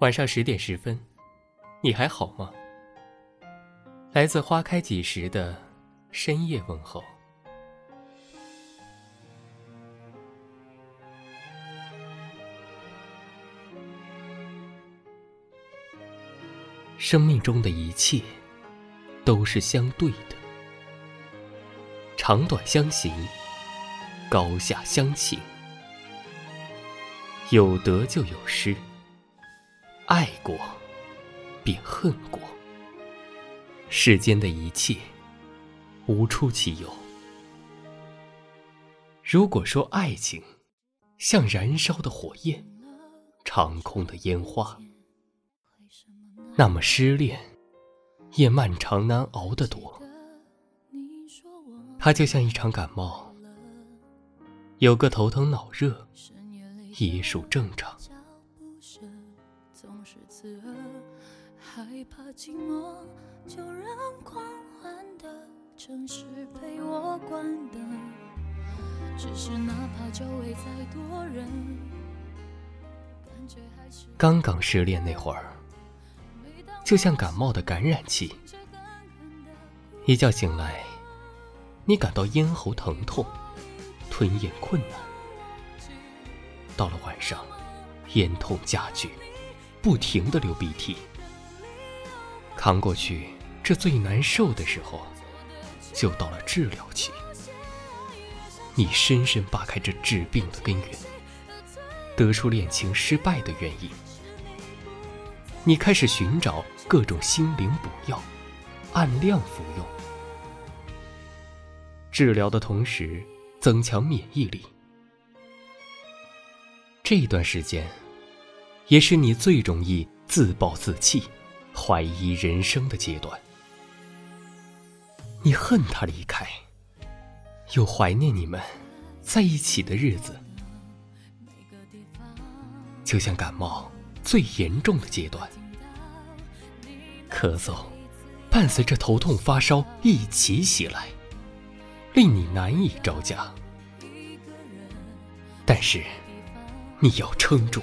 晚上十点十分，你还好吗？来自花开几时的深夜问候。生命中的一切都是相对的，长短相形，高下相倾，有得就有失，爱过便恨过。世间的一切无出其右。如果说爱情像燃烧的火焰，长空的烟花。那么失恋，也漫长难熬的多。它就像一场感冒，有个头疼脑热，也属正常。总是刺耳，害怕寂寞，就让狂欢的城市陪我关灯。只是哪怕周围再多人。感觉还是刚刚失恋那会儿，就像感冒的感染期，一觉醒来，你感到咽喉疼痛，吞咽困难。到了晚上，咽痛加剧。不停的流鼻涕。扛过去这最难受的时候，就到了治疗期。你深深扒开这治病的根源，得出恋情失败的原因。你开始寻找各种心灵补药，按量服用，治疗的同时增强免疫力。这段时间，也是你最容易自暴自弃、怀疑人生的阶段。你恨他离开，又怀念你们在一起的日子，就像感冒。最严重的阶段，咳嗽伴随着头痛、发烧一起袭来，令你难以招架。但是，你要撑住，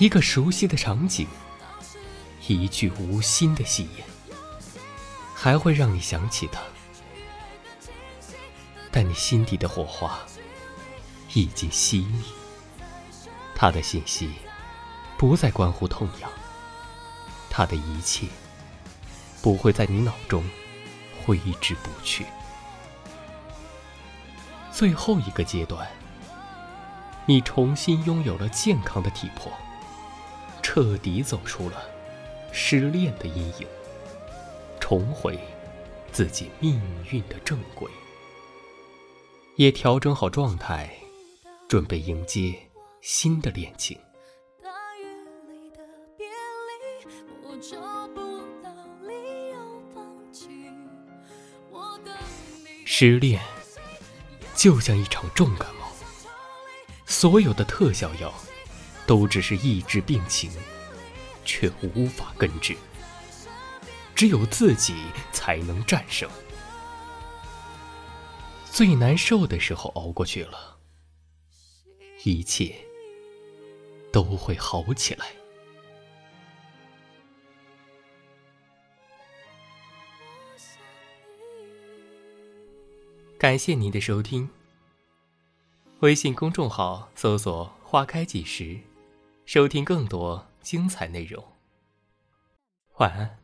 一个熟悉的场景，一句无心的戏言，还会让你想起他。但你心底的火花已经熄灭，他的信息不再关乎痛痒。他的一切不会在你脑中挥之不去。最后一个阶段，你重新拥有了健康的体魄，彻底走出了失恋的阴影，重回自己命运的正轨，也调整好状态，准备迎接新的恋情。失恋就像一场重感冒，所有的特效药都只是抑制病情，却无法根治。只有自己才能战胜。最难受的时候熬过去了，一切都会好起来。感谢您的收听。微信公众号搜索“花开几时”，收听更多精彩内容。晚安。